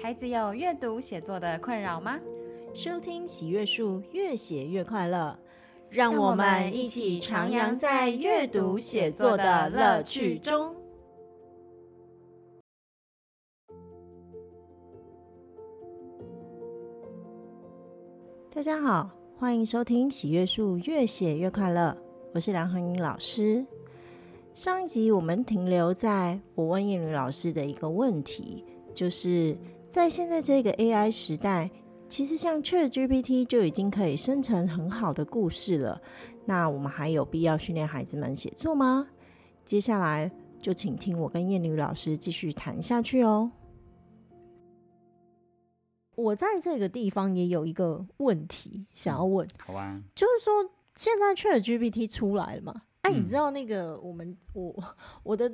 孩子有阅读写作的困扰吗？收听喜阅树，越写越快乐，让我们一起徜徉在阅读写作的乐趣中。大家好，欢迎收听喜阅树，越写越快乐，我是梁恒英老师。上一集我们停留在我问燕女老师的一个问题，就是。在现在这个 AI 时代，其实像 ChatGPT 就已经可以生成很好的故事了。那我们还有必要训练孩子们写作吗？接下来就请听我跟燕女老师继续谈下去哦。我在这个地方也有一个问题想要问，好吧？就是说现在 ChatGPT 出来了嘛？哎，你知道那个我们我我的。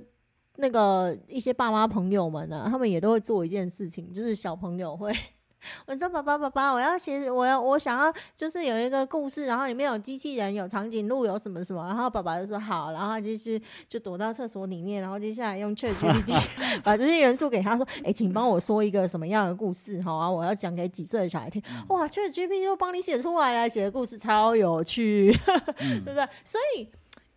那个一些爸妈朋友们呢、啊，他们也都会做一件事情，就是小朋友会，我说爸爸爸爸，我要写，我要我想要，就是有一个故事，然后里面有机器人，有长颈鹿，有什么什么，然后爸爸就说好，然后就是就躲到厕所里面，然后接下来用 ChatGPT 把这些元素给他说，哎、欸，请帮我说一个什么样的故事，好啊，我要讲给几岁的小孩听，哇，ChatGPT 就帮你写出来了，写的故事超有趣，对不对？所以。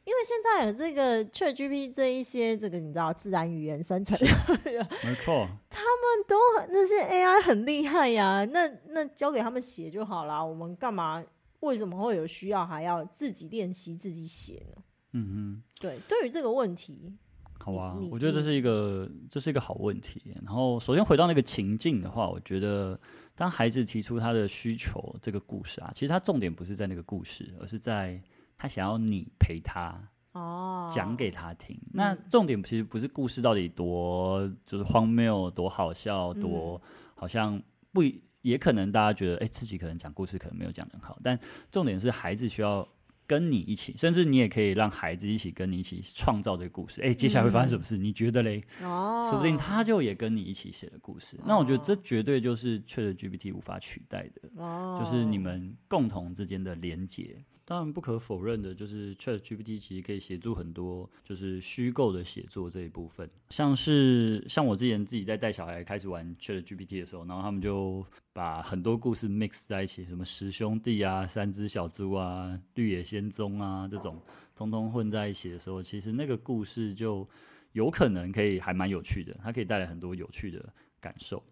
因为现在有这个 ChatGPT 这一些这个你知道自然语言生成，没错，他们都那些 AI 很厉害呀，那那交给他们写就好了，我们干嘛？为什么会有需要还要自己练习自己写呢？嗯嗯，对，对于这个问题，好啊，我觉得这是一个这是一个好问题。然后首先回到那个情境的话，我觉得当孩子提出他的需求，这个故事啊，其实他重点不是在那个故事，而是在。他想要你陪他哦，讲给他听。Oh, 那重点其实不是故事到底多就是荒谬、多好笑、多好像不也可能大家觉得哎、欸，自己可能讲故事可能没有讲得很好。但重点是孩子需要跟你一起，甚至你也可以让孩子一起跟你一起创造这个故事。哎、欸，接下来会发生什么事？你觉得嘞？哦，oh. 说不定他就也跟你一起写的故事。Oh. 那我觉得这绝对就是 ChatGPT 无法取代的，oh. 就是你们共同之间的连接。当然不可否认的，就是 ChatGPT 其实可以协助很多，就是虚构的写作这一部分。像是像我之前自己在带小孩开始玩 ChatGPT 的时候，然后他们就把很多故事 mix 在一起，什么十兄弟啊、三只小猪啊、绿野仙踪啊这种，通通混在一起的时候，其实那个故事就有可能可以还蛮有趣的，它可以带来很多有趣的感受。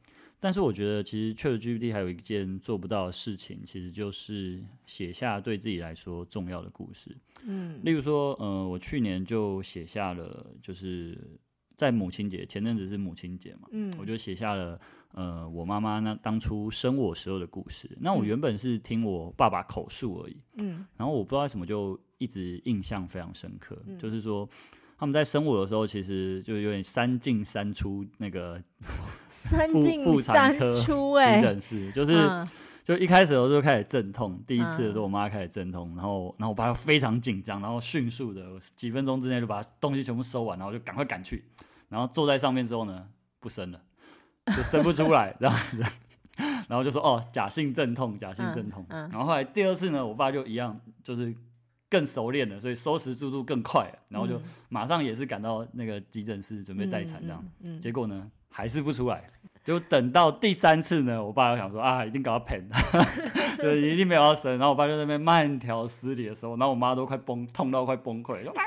但是我觉得，其实 ChatGPT 还有一件做不到的事情，其实就是写下对自己来说重要的故事。嗯，例如说，呃，我去年就写下了，就是在母亲节前阵子是母亲节嘛，嗯，我就写下了，呃，我妈妈那当初生我时候的故事。那我原本是听我爸爸口述而已，嗯，然后我不知道为什么就一直印象非常深刻，嗯，就是说。他们在生我的时候，其实就有点三进三出，那个三进三出哎，急诊室就是就一开始的时候就开始阵痛，第一次的时候我妈开始阵痛，然后然后我爸非常紧张，然后迅速的几分钟之内就把东西全部收完，然后就赶快赶去，然后坐在上面之后呢，不生了，就生不出来这样子，然后就说哦，假性阵痛，假性阵痛，然后后来第二次呢，我爸就一样，就是。更熟练了，所以收拾速度更快，然后就马上也是赶到那个急诊室准备待产这样，嗯嗯嗯、结果呢还是不出来，就等到第三次呢，我爸又想说啊，一定搞到喷，就，一定没有要生，然后我爸就在那边慢条斯理的时候，然后我妈都快崩，痛到快崩溃，就啊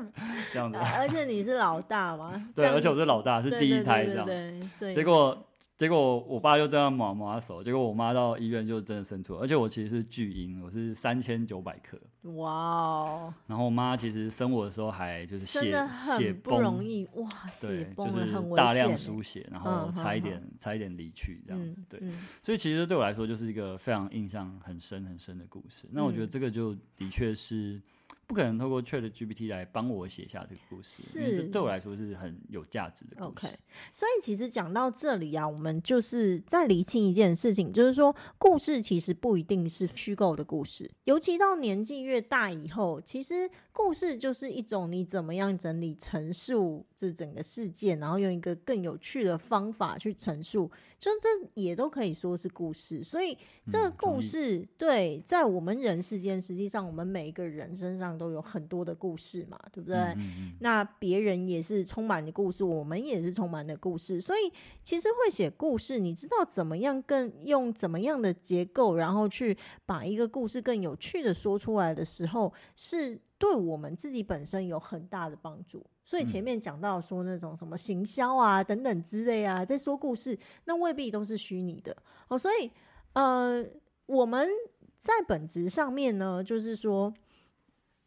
这样子。而且你是老大吗？对，而且我是老大，是第一胎这样子，结果。结果我爸就这样抹抹手，结果我妈到医院就真的生出来，而且我其实是巨婴，我是三千九百克。哇哦！然后我妈其实生我的时候还就是血血崩，不容易哇，对，就是大量输血，然后差一点、嗯、差一点离去这样子，对。所以其实对我来说就是一个非常印象很深很深的故事。那我觉得这个就的确是。不可能透过 ChatGPT 来帮我写下这个故事，是这对我来说是很有价值的故事。OK，所以其实讲到这里啊，我们就是在理清一件事情，就是说故事其实不一定是虚构的故事，尤其到年纪越大以后，其实故事就是一种你怎么样整理陈述这整个事件，然后用一个更有趣的方法去陈述，就这也都可以说是故事。所以这个故事、嗯、对在我们人世间，实际上我们每一个人身上。都有很多的故事嘛，对不对？嗯嗯嗯，那别人也是充满的故事，我们也是充满的故事，所以其实会写故事，你知道怎么样更用怎么样的结构，然后去把一个故事更有趣的说出来的时候，是对我们自己本身有很大的帮助。所以前面讲到说那种什么行销啊等等之类啊，在说故事，那未必都是虚拟的哦。所以呃，我们在本质上面呢，就是说。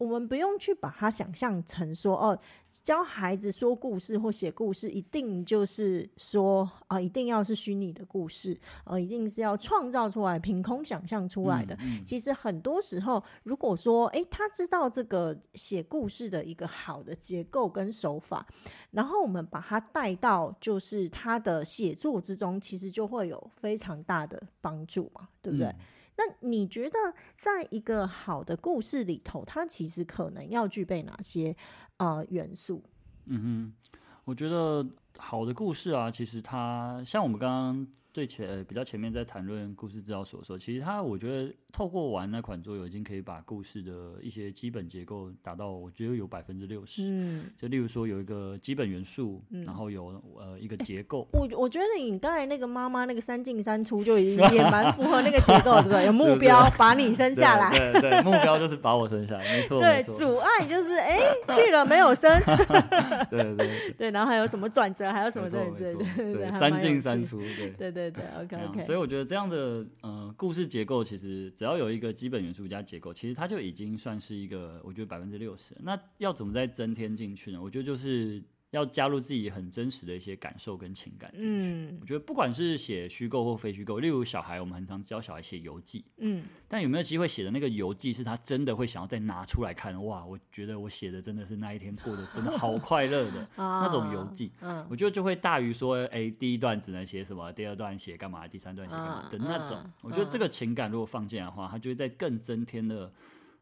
我们不用去把它想象成说哦，教孩子说故事或写故事，一定就是说啊、呃，一定要是虚拟的故事，呃，一定是要创造出来、凭空想象出来的。嗯嗯、其实很多时候，如果说诶，他知道这个写故事的一个好的结构跟手法，然后我们把它带到就是他的写作之中，其实就会有非常大的帮助嘛，对不对？嗯那你觉得，在一个好的故事里头，它其实可能要具备哪些呃元素？嗯哼，我觉得好的故事啊，其实它像我们刚刚。最前比较前面在谈论故事制造所的时候，其实他我觉得透过玩那款桌游，已经可以把故事的一些基本结构达到，我觉得有百分之六十。嗯，就例如说有一个基本元素，嗯、然后有呃一个结构。欸、我我觉得你刚才那个妈妈那个三进三出就已经也蛮符合那个结构，对不对？有目标把你生下来，对对，对，目标就是把我生下来，没错。对，阻碍就是哎、欸、去了没有生，对对对，对，然后还有什么转折，还有什么对对对对，三进三出，对对对。对对，OK OK。所以我觉得这样的呃故事结构，其实只要有一个基本元素加结构，其实它就已经算是一个，我觉得百分之六十。那要怎么再增添进去呢？我觉得就是。要加入自己很真实的一些感受跟情感进去。嗯，我觉得不管是写虚构或非虚构，例如小孩，我们很常教小孩写游记。嗯，但有没有机会写的那个游记是他真的会想要再拿出来看？哇，我觉得我写的真的是那一天过得真的好 快乐的那种游记。嗯，我觉得就会大于说，哎、欸，第一段只能写什么，第二段写干嘛，第三段写干嘛的那种。我觉得这个情感如果放进来的话，它就会在更增添了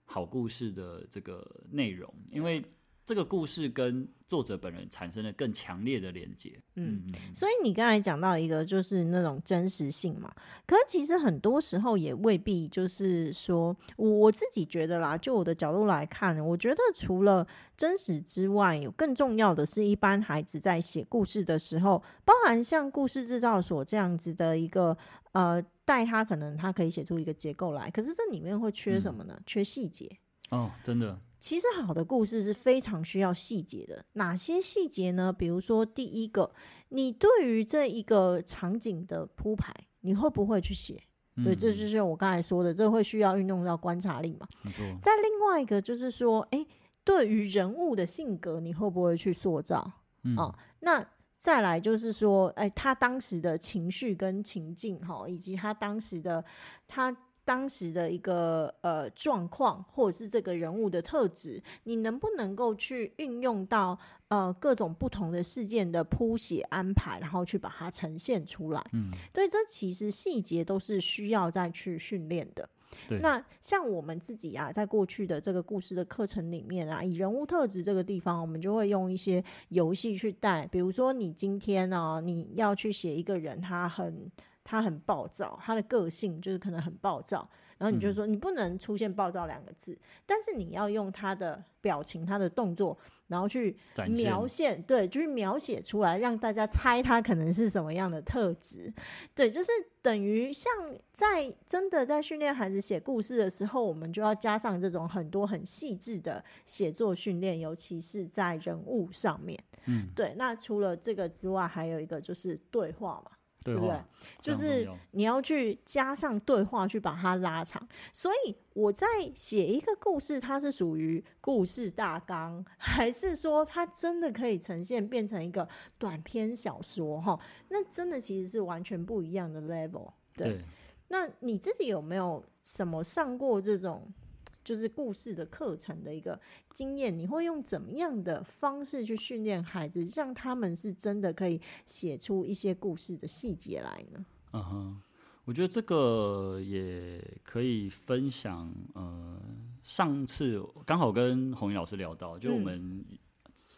好故事的这个内容，因为。这个故事跟作者本人产生了更强烈的连接。嗯，所以你刚才讲到一个就是那种真实性嘛，可是其实很多时候也未必就是说，我我自己觉得啦，就我的角度来看，我觉得除了真实之外，有更重要的是一般孩子在写故事的时候，包含像故事制造所这样子的一个呃，带他可能他可以写出一个结构来，可是这里面会缺什么呢？嗯、缺细节。哦，真的。其实好的故事是非常需要细节的。哪些细节呢？比如说，第一个，你对于这一个场景的铺排，你会不会去写？嗯、对，这就是我刚才说的，这会需要运用到观察力嘛。再另外一个就是说，诶，对于人物的性格，你会不会去塑造？嗯、哦，那再来就是说，诶，他当时的情绪跟情境，哈，以及他当时的他。当时的一个呃状况，或者是这个人物的特质，你能不能够去运用到呃各种不同的事件的铺写安排，然后去把它呈现出来？嗯，对，这其实细节都是需要再去训练的。对那像我们自己啊，在过去的这个故事的课程里面啊，以人物特质这个地方，我们就会用一些游戏去带，比如说你今天呢、啊，你要去写一个人，他很。他很暴躁，他的个性就是可能很暴躁，然后你就说你不能出现暴躁两个字，嗯、但是你要用他的表情、他的动作，然后去描现，现对，就是描写出来，让大家猜他可能是什么样的特质。对，就是等于像在真的在训练孩子写故事的时候，我们就要加上这种很多很细致的写作训练，尤其是在人物上面。嗯，对。那除了这个之外，还有一个就是对话嘛。对不对？就是你要去加上对话，去把它拉长。所以我在写一个故事，它是属于故事大纲，还是说它真的可以呈现变成一个短篇小说？哈，那真的其实是完全不一样的 level。对，对，那你自己有没有什么上过这种？就是故事的课程的一个经验，你会用怎么样的方式去训练孩子，让他们是真的可以写出一些故事的细节来呢？嗯哼，我觉得这个也可以分享。呃，上次刚好跟红云老师聊到，就我们、嗯。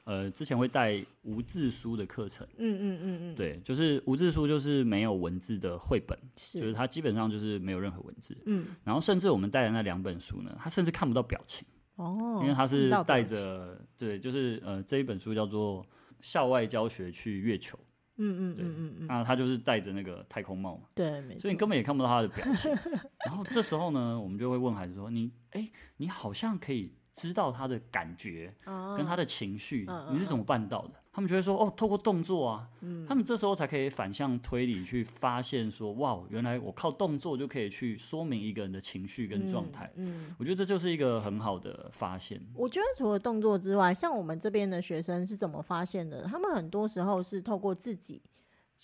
呃，之前会带无字书的课程，嗯嗯嗯嗯，对，就是无字书，就是没有文字的绘本，是，就是它基本上就是没有任何文字，嗯，然后甚至我们带的那两本书呢，它甚至看不到表情，哦，因为它是带着对，就是呃这一本书叫做《校外教学去月球》。嗯嗯嗯嗯嗯，那他就是戴着那个太空帽嘛，对，没错，所以你根本也看不到他的表情。然后这时候呢，我们就会问孩子说：“你哎，你好像可以知道他的感觉跟他的情绪，你是怎么办到的？”他们就会说：“哦，透过动作啊。”嗯，他们这时候才可以反向推理去发现说：“哇，原来我靠动作就可以去说明一个人的情绪跟状态。”嗯，我觉得这就是一个很好的发现。我觉得除了动作之外，像我们这边的学生是怎么发现的？他们很多时候是透过自己。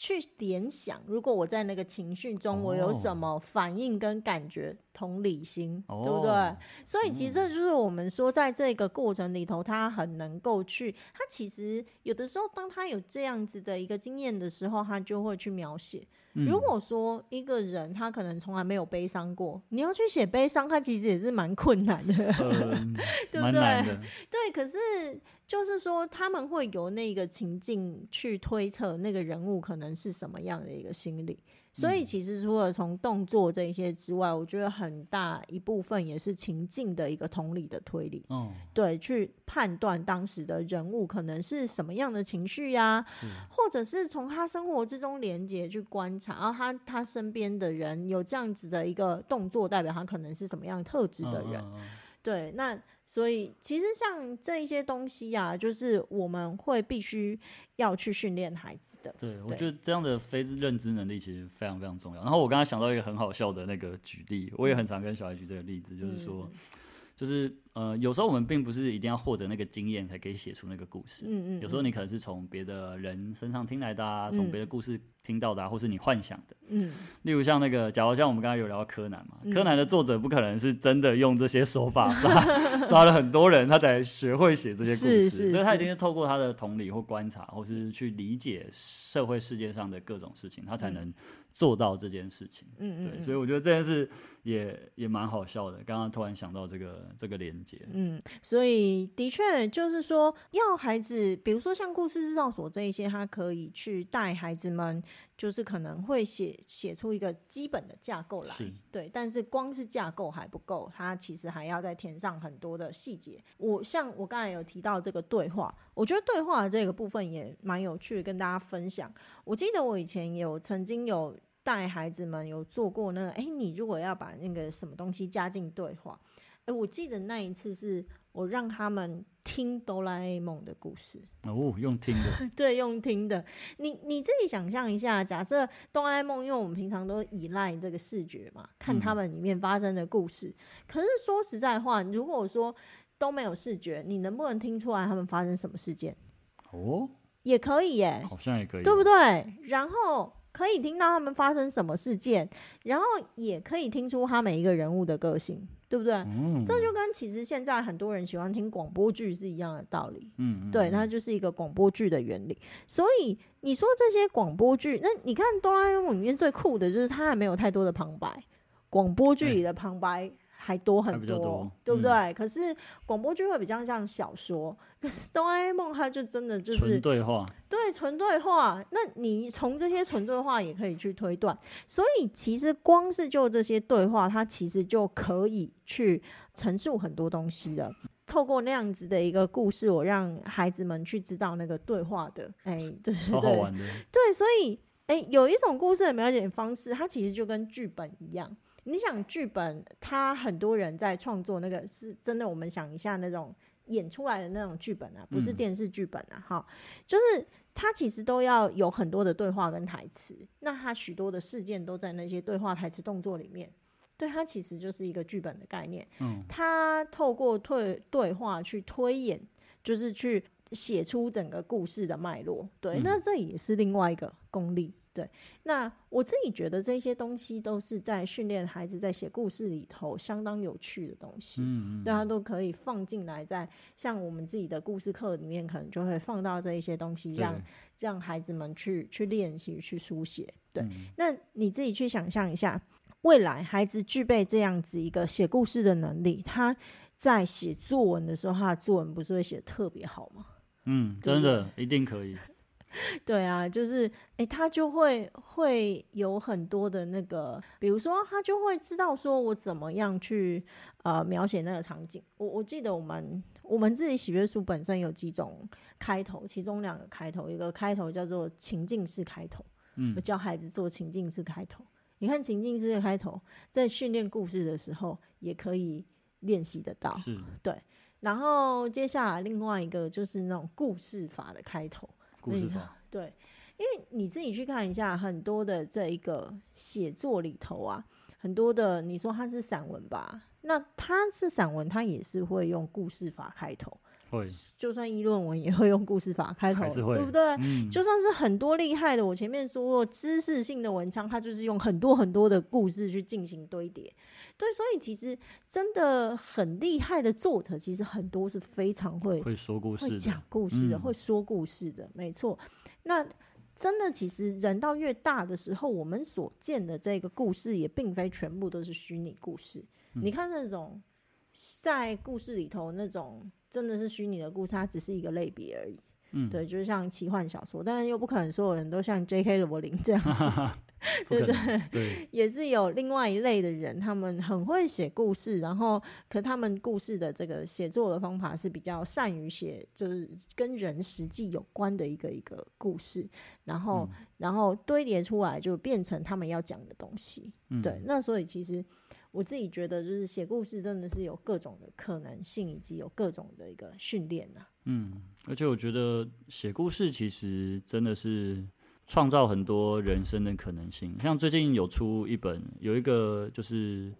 去联想，如果我在那个情绪中，我有什么反应跟感觉，同理心，哦、对不对？所以其实这就是我们说，在这个过程里头，他很能够去，他其实有的时候，当他有这样子的一个经验的时候，他就会去描写。如果说一个人他可能从来没有悲伤过，你要去写悲伤，他其实也是蛮困难的，呃、对不对？对，可是就是说他们会由那个情境去推测那个人物可能是什么样的一个心理。所以其实除了从动作这一些之外，我觉得很大一部分也是情境的一个同理的推理。哦，对，去判断当时的人物可能是什么样的情绪呀，或者是从他生活之中连接去观察，然后他他身边的人有这样子的一个动作，代表他可能是什么样特质的人。对，那所以其实像这一些东西呀，就是我们会必须。要去训练孩子的，对，对我觉得这样的非认知能力其实非常非常重要。然后我刚刚想到一个很好笑的那个举例，我也很常跟小孩举这个例子，嗯、就是说，就是呃，有时候我们并不是一定要获得那个经验才可以写出那个故事，嗯嗯，有时候你可能是从别的人身上听来的啊，从别的故事听到的啊，或是你幻想的，嗯，例如像那个，假如像我们刚才有聊到柯南嘛，嗯、柯南的作者不可能是真的用这些手法杀 杀了很多人，他才学会写这些故事，是是是，所以他一定是透过他的同理或观察，或是去理解社会世界上的各种事情，他才能做到这件事情。嗯对，所以我觉得这件事也也蛮好笑的。刚刚突然想到这个这个连接，嗯，所以的确就是说，要孩子，比如说像故事制造所这一些，他可以去带孩子们。就是可能会写写出一个基本的架构来，对，但是光是架构还不够，它其实还要再填上很多的细节。我像我刚才有提到这个对话，我觉得对话这个部分也蛮有趣的，跟大家分享。我记得我以前有曾经有带孩子们有做过那个，哎，你如果要把那个什么东西加进对话，哎，我记得那一次是。我让他们听哆啦 A 梦的故事哦，用听的，对，用听的。你你自己想象一下，假设哆啦 A 梦，因为我们平常都依赖这个视觉嘛，看他们里面发生的故事。嗯、可是说实在话，如果说都没有视觉，你能不能听出来他们发生什么事件？哦，也可以耶，好像也可以，对不对？然后可以听到他们发生什么事件，然后也可以听出他每一个人物的个性。对不对？嗯，这就跟其实现在很多人喜欢听广播剧是一样的道理。嗯，对，那就是一个广播剧的原理。所以你说这些广播剧，那你看哆啦 A 梦里面最酷的就是它还没有太多的旁白，广播剧里的旁白。欸还多很多，多对不对？嗯、可是广播剧会比较像小说，可是哆啦 A 梦它就真的就是纯对话，对，纯对话。那你从这些纯对话也可以去推断，所以其实光是就这些对话，它其实就可以去陈述很多东西了。透过那样子的一个故事，我让孩子们去知道那个对话的，哎，对对对，对，所以哎，有一种故事的描写方式，它其实就跟剧本一样。你想剧本，他很多人在创作那个是真的。我们想一下，那种演出来的那种剧本啊，不是电视剧本啊，哈、嗯，就是他其实都要有很多的对话跟台词。那他许多的事件都在那些对话、台词、动作里面。对，他其实就是一个剧本的概念。嗯，他透过对对话去推演，就是去写出整个故事的脉络。对，嗯、那这也是另外一个功力。对，那我自己觉得这些东西都是在训练孩子在写故事里头相当有趣的东西，嗯，大家都可以放进来，在像我们自己的故事课里面，可能就会放到这一些东西，让让孩子们去去练习去书写。对，嗯、那你自己去想象一下，未来孩子具备这样子一个写故事的能力，他在写作文的时候，他的作文不是会写得特别好吗？嗯，真的一定可以。对啊，就是哎、欸，他就会会有很多的那个，比如说他就会知道说我怎么样去呃描写那个场景。我我记得我们我们自己喜悦书本身有几种开头，其中两个开头，一个开头叫做情境式开头，嗯，我教孩子做情境式开头。你看情境式的开头，在训练故事的时候也可以练习得到，是，对。然后接下来另外一个就是那种故事法的开头。故事法 对，因为你自己去看一下，很多的这一个写作里头啊，很多的你说它是散文吧，那它是散文，它也是会用故事法开头。会，就算议论文也会用故事法开头，对不对？嗯，就算是很多厉害的，我前面说过知识性的文章，它就是用很多很多的故事去进行堆叠。对，所以其实真的很厉害的作者，其实很多是非常会会说故事、会讲故事的、嗯、会说故事的，没错。那真的，其实人到越大的时候，我们所见的这个故事，也并非全部都是虚拟故事。嗯、你看那种在故事里头那种真的是虚拟的故事，它只是一个类别而已。嗯，对，就是像奇幻小说，但是又不可能所有人都像 J.K. 罗琳这样子。对不对？对，也是有另外一类的人，他们很会写故事，然后可他们故事的这个写作的方法是比较善于写，就是跟人实际有关的一个一个故事，然后、嗯、然后堆叠出来就变成他们要讲的东西。嗯、对，那所以其实我自己觉得，就是写故事真的是有各种的可能性，以及有各种的一个训练啊。嗯，而且我觉得写故事其实真的是。创造很多人生的可能性，像最近有出一本，有一个就是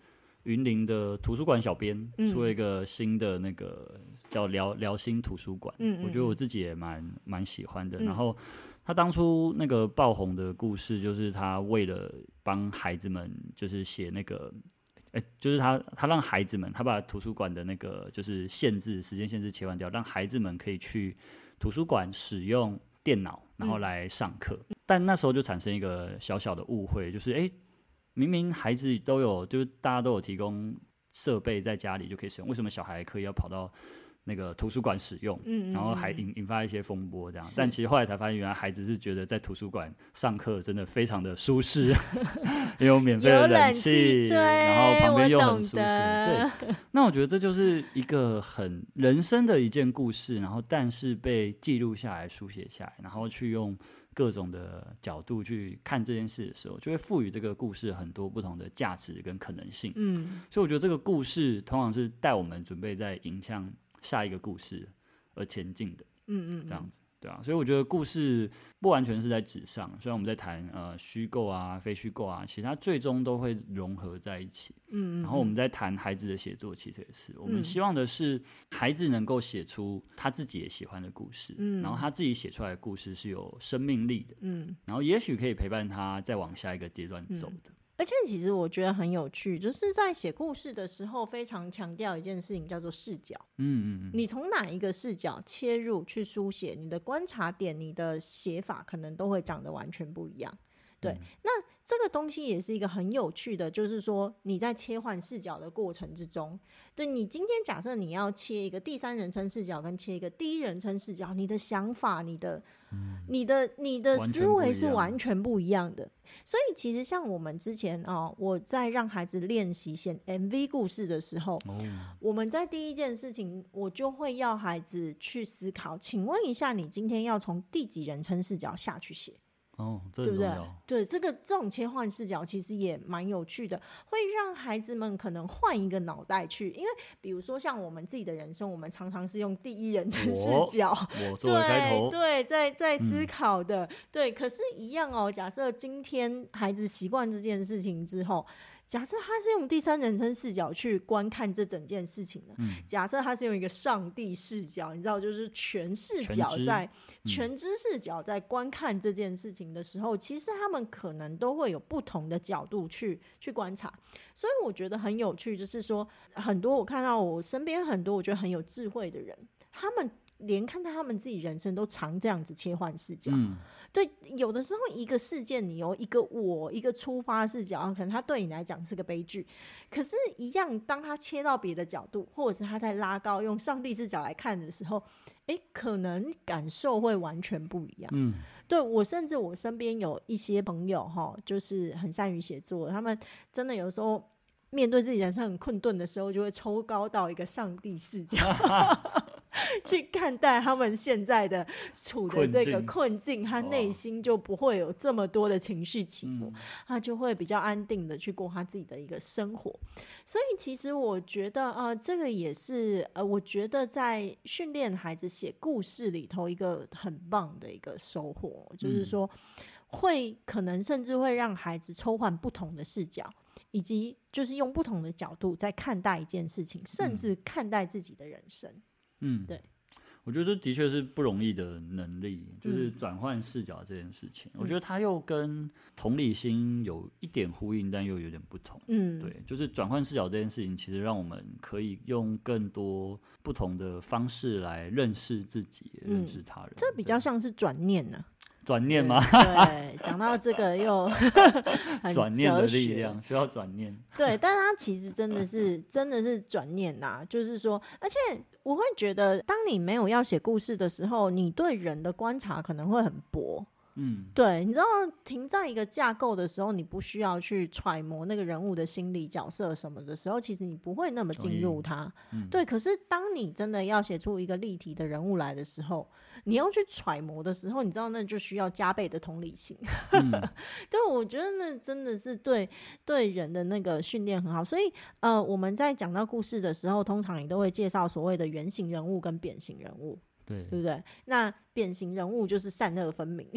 云林的图书馆小编出了一个新的那个叫聊聊心图书馆，嗯，我觉得我自己也蛮蛮喜欢的。然后他当初那个爆红的故事，就是他为了帮孩子们，就是写那个，哎，就是他他让孩子们，他把图书馆的那个就是限制时间限制切换掉，让孩子们可以去图书馆使用电脑，然后来上课。但那时候就产生一个小小的误会，就是哎，明明孩子都有，就是大家都有提供设备在家里就可以使用，为什么小孩可以要跑到那个图书馆使用？嗯，然后还引引发一些风波这样。但其实后来才发现，原来孩子是觉得在图书馆上课真的非常的舒适，也有免费的冷气，然后旁边又很舒适。对，那我觉得这就是一个很人生的一件故事，然后但是被记录下来、书写下来，然后去用。各种的角度去看这件事的时候，就会赋予这个故事很多不同的价值跟可能性。嗯，所以我觉得这个故事通常是带我们准备在迎向下一个故事而前进的。嗯嗯，这样子。对啊，所以我觉得故事不完全是在纸上，虽然我们在谈呃虚构啊、非虚构啊，其实它最终都会融合在一起。嗯，嗯，然后我们在谈孩子的写作，其实也是我们希望的是孩子能够写出他自己也喜欢的故事，嗯，然后他自己写出来的故事是有生命力的，嗯，然后也许可以陪伴他再往下一个阶段走的。而且其实我觉得很有趣，就是在写故事的时候，非常强调一件事情，叫做视角。嗯嗯嗯，你从哪一个视角切入去书写，你的观察点、你的写法，可能都会长得完全不一样。对，嗯、那这个东西也是一个很有趣的，就是说你在切换视角的过程之中，对，你今天假设你要切一个第三人称视角，跟切一个第一人称视角，你的想法、你的、嗯、你的、你的思维是完全不一样的。所以其实像我们之前啊、哦，我在让孩子练习写 MV 故事的时候，哦、我们在第一件事情，我就会要孩子去思考，请问一下，你今天要从第几人称视角下去写？哦，对不对？对，这个这种切换视角其实也蛮有趣的，会让孩子们可能换一个脑袋去，因为比如说像我们自己的人生，我们常常是用第一人称视角，我，我 作为开头，对对，在在思考的，嗯、对。可是，一样哦，假设今天孩子习惯这件事情之后。假设他是用第三人称视角去观看这整件事情的，嗯、假设他是用一个上帝视角，你知道，就是全视角在全知视角在观看这件事情的时候，嗯、其实他们可能都会有不同的角度去去观察。所以我觉得很有趣，就是说很多我看到我身边很多我觉得很有智慧的人，他们连看待他们自己人生都常这样子切换视角。嗯对，有的时候一个事件，你有一个我一个出发视角，可能它对你来讲是个悲剧，可是，一样当他切到别的角度，或者是他在拉高用上帝视角来看的时候，诶，可能感受会完全不一样。嗯，对，我甚至我身边有一些朋友哈，就是很善于写作，他们真的有时候面对自己人生很困顿的时候，就会抽高到一个上帝视角。去看待他们现在的处的这个困境，他内心就不会有这么多的情绪起伏，他就会比较安定的去过他自己的一个生活。所以，其实我觉得，呃，这个也是，呃，我觉得在训练孩子写故事里头一个很棒的一个收获，就是说，会可能甚至会让孩子抽换不同的视角，以及就是用不同的角度在看待一件事情，甚至看待自己的人生。嗯，对，我觉得这的确是不容易的能力，就是转换视角这件事情。嗯、我觉得它又跟同理心有一点呼应，但又有点不同。嗯，对，就是转换视角这件事情，其实让我们可以用更多不同的方式来认识自己，嗯、认识他人。这比较像是转念呢、啊。转念吗？对，讲到这个又 转念的力量需要转念。对，但是它其实真的是真的是转念呐、啊，就是说，而且我会觉得，当你没有要写故事的时候，你对人的观察可能会很薄。嗯，对，你知道停在一个架构的时候，你不需要去揣摩那个人物的心理角色什么的时候，其实你不会那么进入他。嗯、对，可是当你真的要写出一个立体的人物来的时候，你要去揣摩的时候，你知道那就需要加倍的同理心。嗯、就我觉得那真的是对对人的那个训练很好。所以呃，我们在讲到故事的时候，通常也都会介绍所谓的原型人物跟扁形人物，对，对不对？那扁形人物就是善恶分明，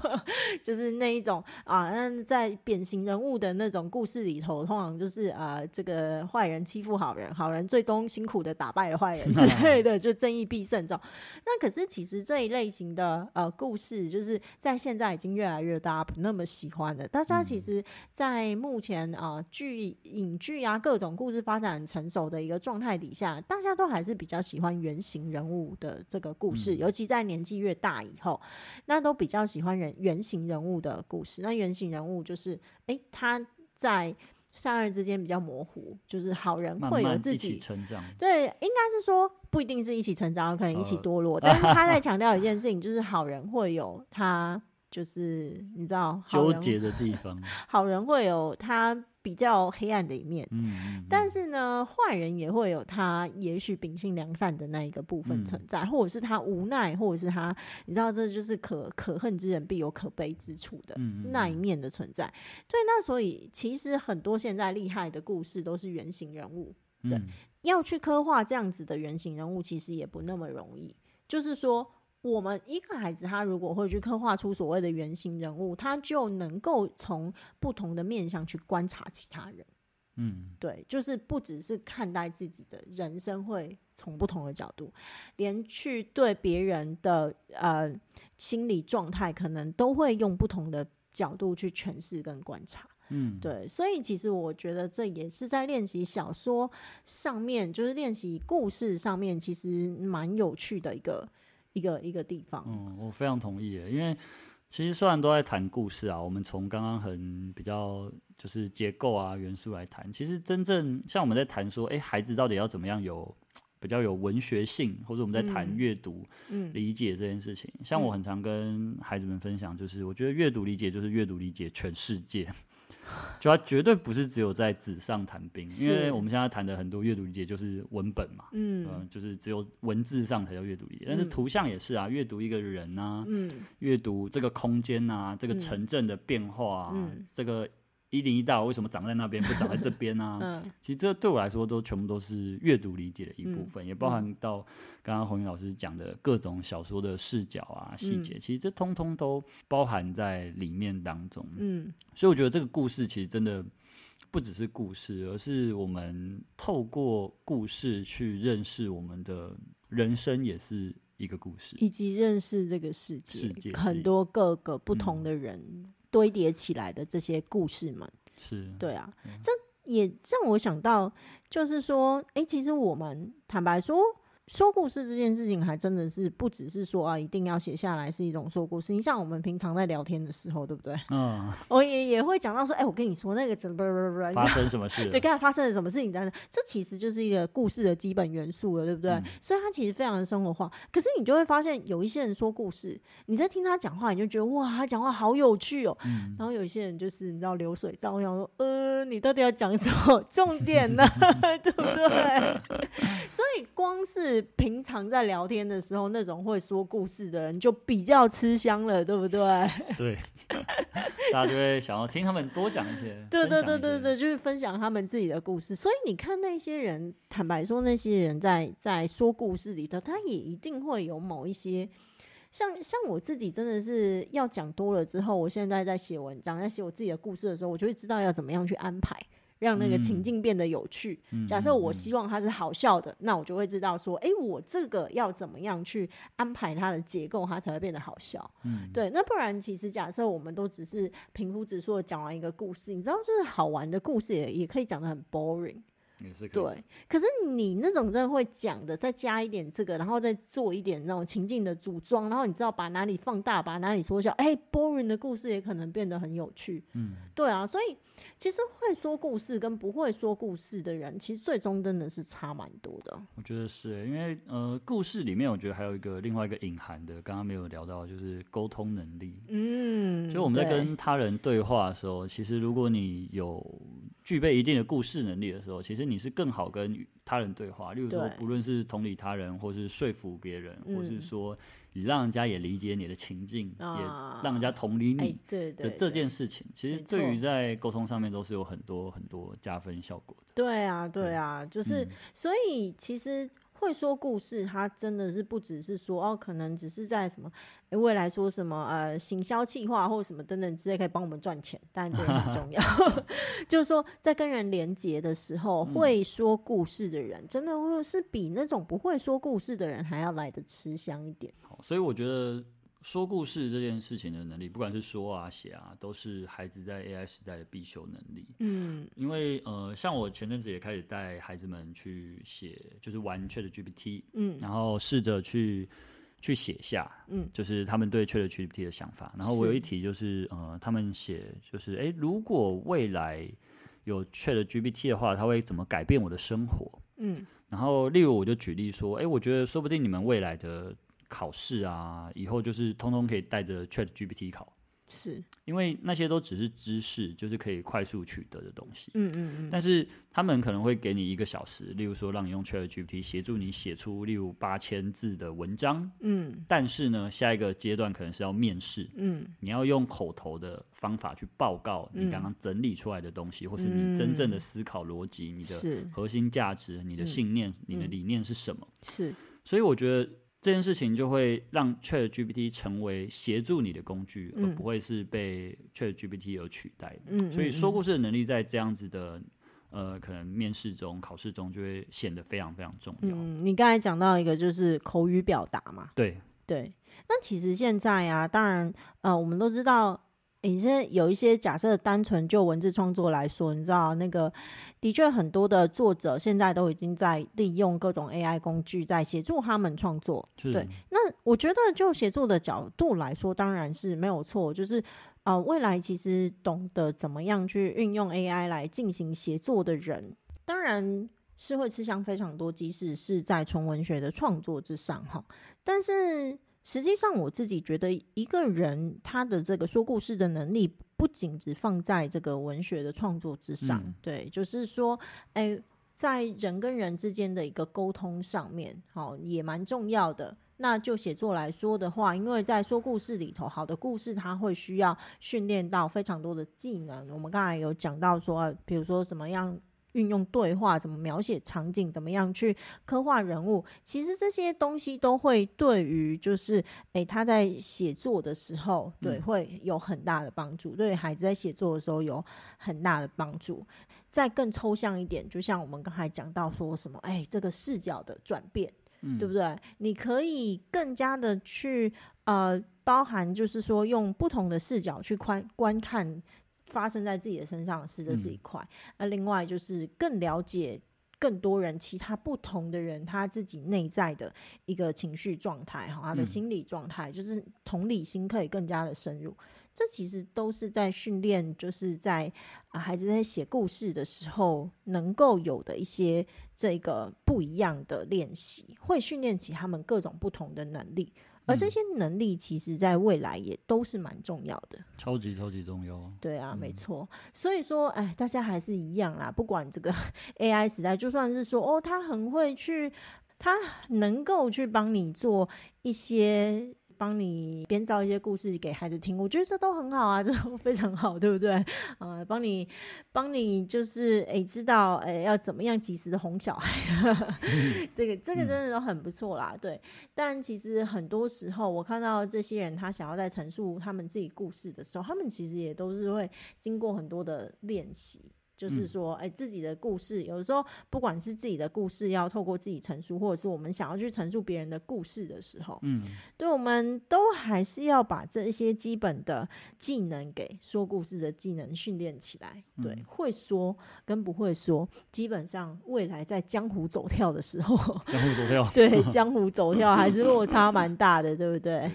就是那一种啊。那在扁形人物的那种故事里头，通常就是啊，这个坏人欺负好人，好人最终辛苦的打败了坏人之类的，就正义必胜这种。那可是其实这一类型的呃故事，就是在现在已经越来越大家不那么喜欢了。大家其实，在目前啊剧影剧啊各种故事发展成熟的一个状态底下，大家都还是比较喜欢原型人物的这个故事，尤其在年纪越大以后，那都比较喜欢人原型人物的故事。那原型人物就是，哎、欸，他在善恶之间比较模糊，就是好人会有自己成长。对，应该是说不一定是一起成长，可能一起堕落。呃、但是他在强调一件事情，就是好人会有他，就是你知道纠结的地方。好人会有他。比较黑暗的一面，但是呢，坏人也会有他也许秉性良善的那一个部分存在，嗯、或者是他无奈，或者是他，你知道，这就是可可恨之人必有可悲之处的那一面的存在。对，那所以其实很多现在厉害的故事都是原型人物，对，嗯、要去刻画这样子的原型人物，其实也不那么容易，就是说。我们一个孩子，他如果会去刻画出所谓的原型人物，他就能够从不同的面向去观察其他人。嗯，对，就是不只是看待自己的人生，会从不同的角度，连去对别人的呃心理状态，可能都会用不同的角度去诠释跟观察。嗯，对，所以其实我觉得这也是在练习小说上面，就是练习故事上面，其实蛮有趣的一个。一个一个地方，嗯，我非常同意耶，因为其实虽然都在谈故事啊，我们从刚刚很比较就是结构啊元素来谈，其实真正像我们在谈说，哎，孩子到底要怎么样有比较有文学性，或者我们在谈阅读、嗯、理解这件事情，嗯、像我很常跟孩子们分享，就是我觉得阅读理解就是阅读理解全世界。就它绝对不是只有在纸上谈兵，因为我们现在谈的很多阅读理解就是文本嘛，嗯、呃，就是只有文字上才叫阅读理解，但是图像也是啊，阅读一个人啊，嗯，阅读这个空间啊，这个城镇的变化啊，嗯、这个。一零一大楼为什么长在那边不长在这边呢、啊？嗯、其实这对我来说都全部都是阅读理解的一部分，嗯、也包含到刚刚红云老师讲的各种小说的视角啊、细节，嗯、其实这通通都包含在里面当中。嗯，所以我觉得这个故事其实真的不只是故事，而是我们透过故事去认识我们的人生，也是一个故事，以及认识这个世界，世界很多各个不同的人。嗯堆叠起来的这些故事们，是。对啊，嗯、这也让我想到，就是说，哎、欸，其实我们坦白说，说故事这件事情，还真的是不只是说啊，一定要写下来是一种说故事。你像我们平常在聊天的时候，对不对？嗯，我也也会讲到说，哎、欸，我跟你说那个怎么发 生什么事？对，刚才发生了什么事情？等等，这其实就是一个故事的基本元素了，对不对？嗯、所以它其实非常的生活化。可是你就会发现，有一些人说故事，你在听他讲话，你就觉得哇，他讲话好有趣哦。嗯、然后有一些人就是你知道流水账，我想说，呃，你到底要讲什么 重点呢？对不对？所以光是平常在聊天的时候，那种会说故事的人就比较吃香了，对不对？对，大家就会想要听他们多讲一些。对对对对对，就是分享他们自己的故事。所以你看那些人，坦白说，那些人在在说故事里头，他也一定会有某一些，像像我自己真的是要讲多了之后，我现在在写文章，在写我自己的故事的时候，我就会知道要怎么样去安排。让那个情境变得有趣。嗯、假设我希望它是好笑的，那我就会知道说，哎、欸，我这个要怎么样去安排它的结构，它才会变得好笑。嗯，对。那不然，其实假设我们都只是平铺直述的讲完一个故事，你知道，就是好玩的故事也也可以讲得很 boring。也是可对，可是你那种真的会讲的，再加一点这个，然后再做一点那种情境的组装，然后你知道把哪里放大，把哪里缩小，哎、欸，boring 的故事也可能变得很有趣。嗯，对啊，所以其实会说故事跟不会说故事的人，其实最终真的是差蛮多的。我觉得是因为呃，故事里面我觉得还有一个另外一个隐含的，刚刚没有聊到，就是沟通能力。嗯，就我们在跟他人对话的时候，其实如果你有。具备一定的故事能力的时候，其实你是更好跟他人对话。例如说，不论是同理他人，或是说服别人，对或是说你让人家也理解你的情境，嗯、也让人家同理你的这件事情，其实对于在沟通上面都是有很多很多加分效果的。对啊，对啊，对就是、嗯、所以其实。会说故事，他真的是不只是说哦，可能只是在什么未来说什么呃行销计划或什么等等之类可以帮我们赚钱，但这个很重要。就是说，在跟人连接的时候，嗯、会说故事的人，真的会是比那种不会说故事的人还要来得吃香一点。好，所以我觉得。说故事这件事情的能力，不管是说啊、写啊，都是孩子在 AI 时代的必修能力。嗯，因为呃，像我前阵子也开始带孩子们去写，就是玩 ChatGPT，嗯，然后试着去去写下，嗯，就是他们对 ChatGPT 的想法。然后我有一题就是，是呃，他们写就是，哎，如果未来有 ChatGPT 的话，它会怎么改变我的生活？嗯，然后例如我就举例说，哎，我觉得说不定你们未来的。考试啊，以后就是通通可以带着 ChatGPT 考，是因为那些都只是知识，就是可以快速取得的东西。嗯嗯嗯。但是他们可能会给你一个小时，例如说让你用 ChatGPT 协助你写出例如八千字的文章。嗯。但是呢，下一个阶段可能是要面试。嗯。你要用口头的方法去报告你刚刚整理出来的东西，嗯、或是你真正的思考逻辑、嗯、你的核心价值、你的信念、嗯、你的理念是什么？是。所以我觉得。这件事情就会让 ChatGPT 成为协助你的工具，嗯、而不会是被 ChatGPT 而取代的。嗯、所以说故事的能力在这样子的呃，可能面试中、考试中就会显得非常非常重要。嗯，你刚才讲到一个就是口语表达嘛，对对。那其实现在啊，当然呃，我们都知道。你现在有一些假设，单纯就文字创作来说，你知道那个的确很多的作者现在都已经在利用各种 AI 工具在协助他们创作。是对，那我觉得就写作的角度来说，当然是没有错。就是呃，未来其实懂得怎么样去运用 AI 来进行协作的人，当然是会吃香非常多，即使是在纯文学的创作之上哈。但是。实际上，我自己觉得，一个人他的这个说故事的能力，不仅只放在这个文学的创作之上，嗯、对，就是说，哎，在人跟人之间的一个沟通上面，好，也蛮重要的。那就写作来说的话，因为在说故事里头，好的故事它会需要训练到非常多的技能。我们刚才有讲到说，比如说怎么样。运用对话，怎么描写场景，怎么样去刻画人物，其实这些东西都会对于就是，诶，他在写作的时候，对，会有很大的帮助。对孩子在写作的时候有很大的帮助。再更抽象一点，就像我们刚才讲到说什么，诶，这个视角的转变，嗯，对不对？你可以更加的去呃，包含就是说用不同的视角去观观看。发生在自己的身上的事，这是一块。那、嗯、另外就是更了解更多人，其他不同的人，他自己内在的一个情绪状态，哈，他的心理状态，嗯、就是同理心可以更加的深入。这其实都是在训练，就是在啊孩子在写故事的时候能够有的一些这个不一样的练习，会训练起他们各种不同的能力。而这些能力，其实在未来也都是蛮重要的，超级超级重要。对啊，没错。所以说，哎，大家还是一样啦。不管这个 AI 时代，就算是说哦，他很会去，他能够去帮你做一些。帮你编造一些故事给孩子听，我觉得这都很好啊，这都非常好，对不对？呃，帮你，帮你就是诶，知道诶，要怎么样及时的哄小孩，这个这个真的都很不错啦，对。但其实很多时候，我看到这些人他想要在陈述他们自己故事的时候，他们其实也都是会经过很多的练习。就是说，哎、欸，自己的故事，有的时候不管是自己的故事要透过自己陈述，或者是我们想要去陈述别人的故事的时候，嗯，对，我们都还是要把这一些基本的技能给说故事的技能训练起来。对，嗯、会说跟不会说，基本上未来在江湖走跳的时候，江湖走跳，对，江湖走跳还是落差蛮大的，对不对？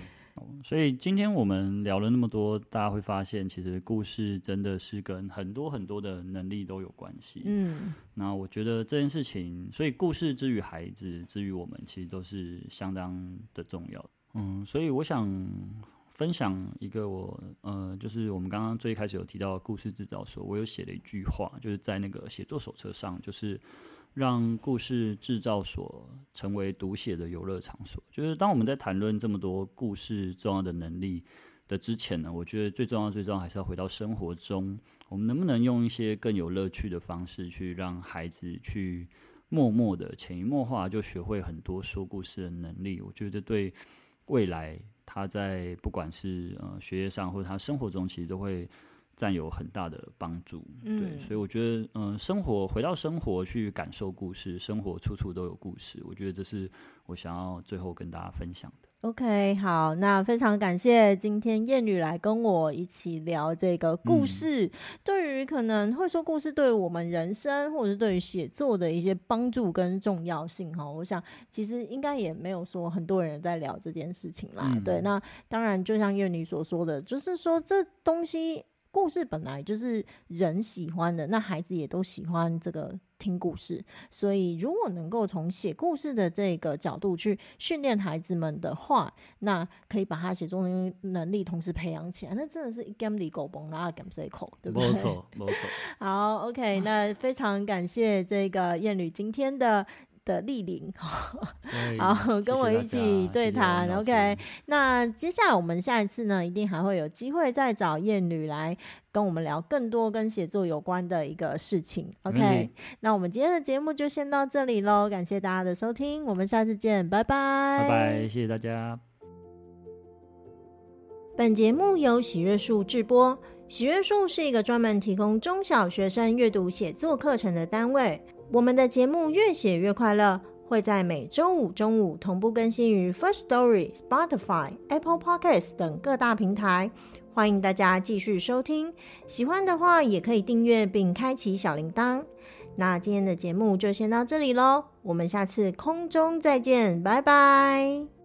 所以今天我们聊了那么多，大家会发现，其实故事真的是跟很多很多的能力都有关系。嗯，那我觉得这件事情，所以故事之于孩子，之于我们，其实都是相当的重要。嗯，所以我想分享一个我，呃，就是我们刚刚最开始有提到的故事制造所，我有写了一句话，就是在那个写作手册上，就是。让故事制造所成为读写的游乐场所，就是当我们在谈论这么多故事重要的能力的之前呢，我觉得最重要、最重要还是要回到生活中，我们能不能用一些更有乐趣的方式去让孩子去默默的潜移默化就学会很多说故事的能力？我觉得对未来他在不管是呃学业上或者他生活中，其实都会。占有很大的帮助，对，嗯、所以我觉得，嗯、呃，生活回到生活去感受故事，生活处处都有故事，我觉得这是我想要最后跟大家分享的。OK，好，那非常感谢今天燕女来跟我一起聊这个故事，嗯、对于可能会说故事对于我们人生或者是对于写作的一些帮助跟重要性哈，我想其实应该也没有说很多人在聊这件事情啦。嗯、对，那当然就像燕女所说的，就是说这东西。故事本来就是人喜欢的，那孩子也都喜欢这个听故事，所以如果能够从写故事的这个角度去训练孩子们的话，那可以把他写作能力同时培养起来，那真的是一 game 里狗崩，然后 game 这一口，对不对？没错，没错。好，OK，那非常感谢这个彦吕今天的。的莅临，好，跟我一起对谈，OK。那接下来我们下一次呢，一定还会有机会再找燕女来跟我们聊更多跟写作有关的一个事情，OK。嗯、那我们今天的节目就先到这里喽，感谢大家的收听，我们下次见，拜拜，拜拜，谢谢大家。本节目由喜悦树制播，喜悦树是一个专门提供中小学生阅读写作课程的单位。我们的节目越写越快乐，会在每周五中午同步更新于 First Story、Spotify、Apple Podcasts 等各大平台，欢迎大家继续收听。喜欢的话，也可以订阅并开启小铃铛。那今天的节目就先到这里喽，我们下次空中再见，拜拜。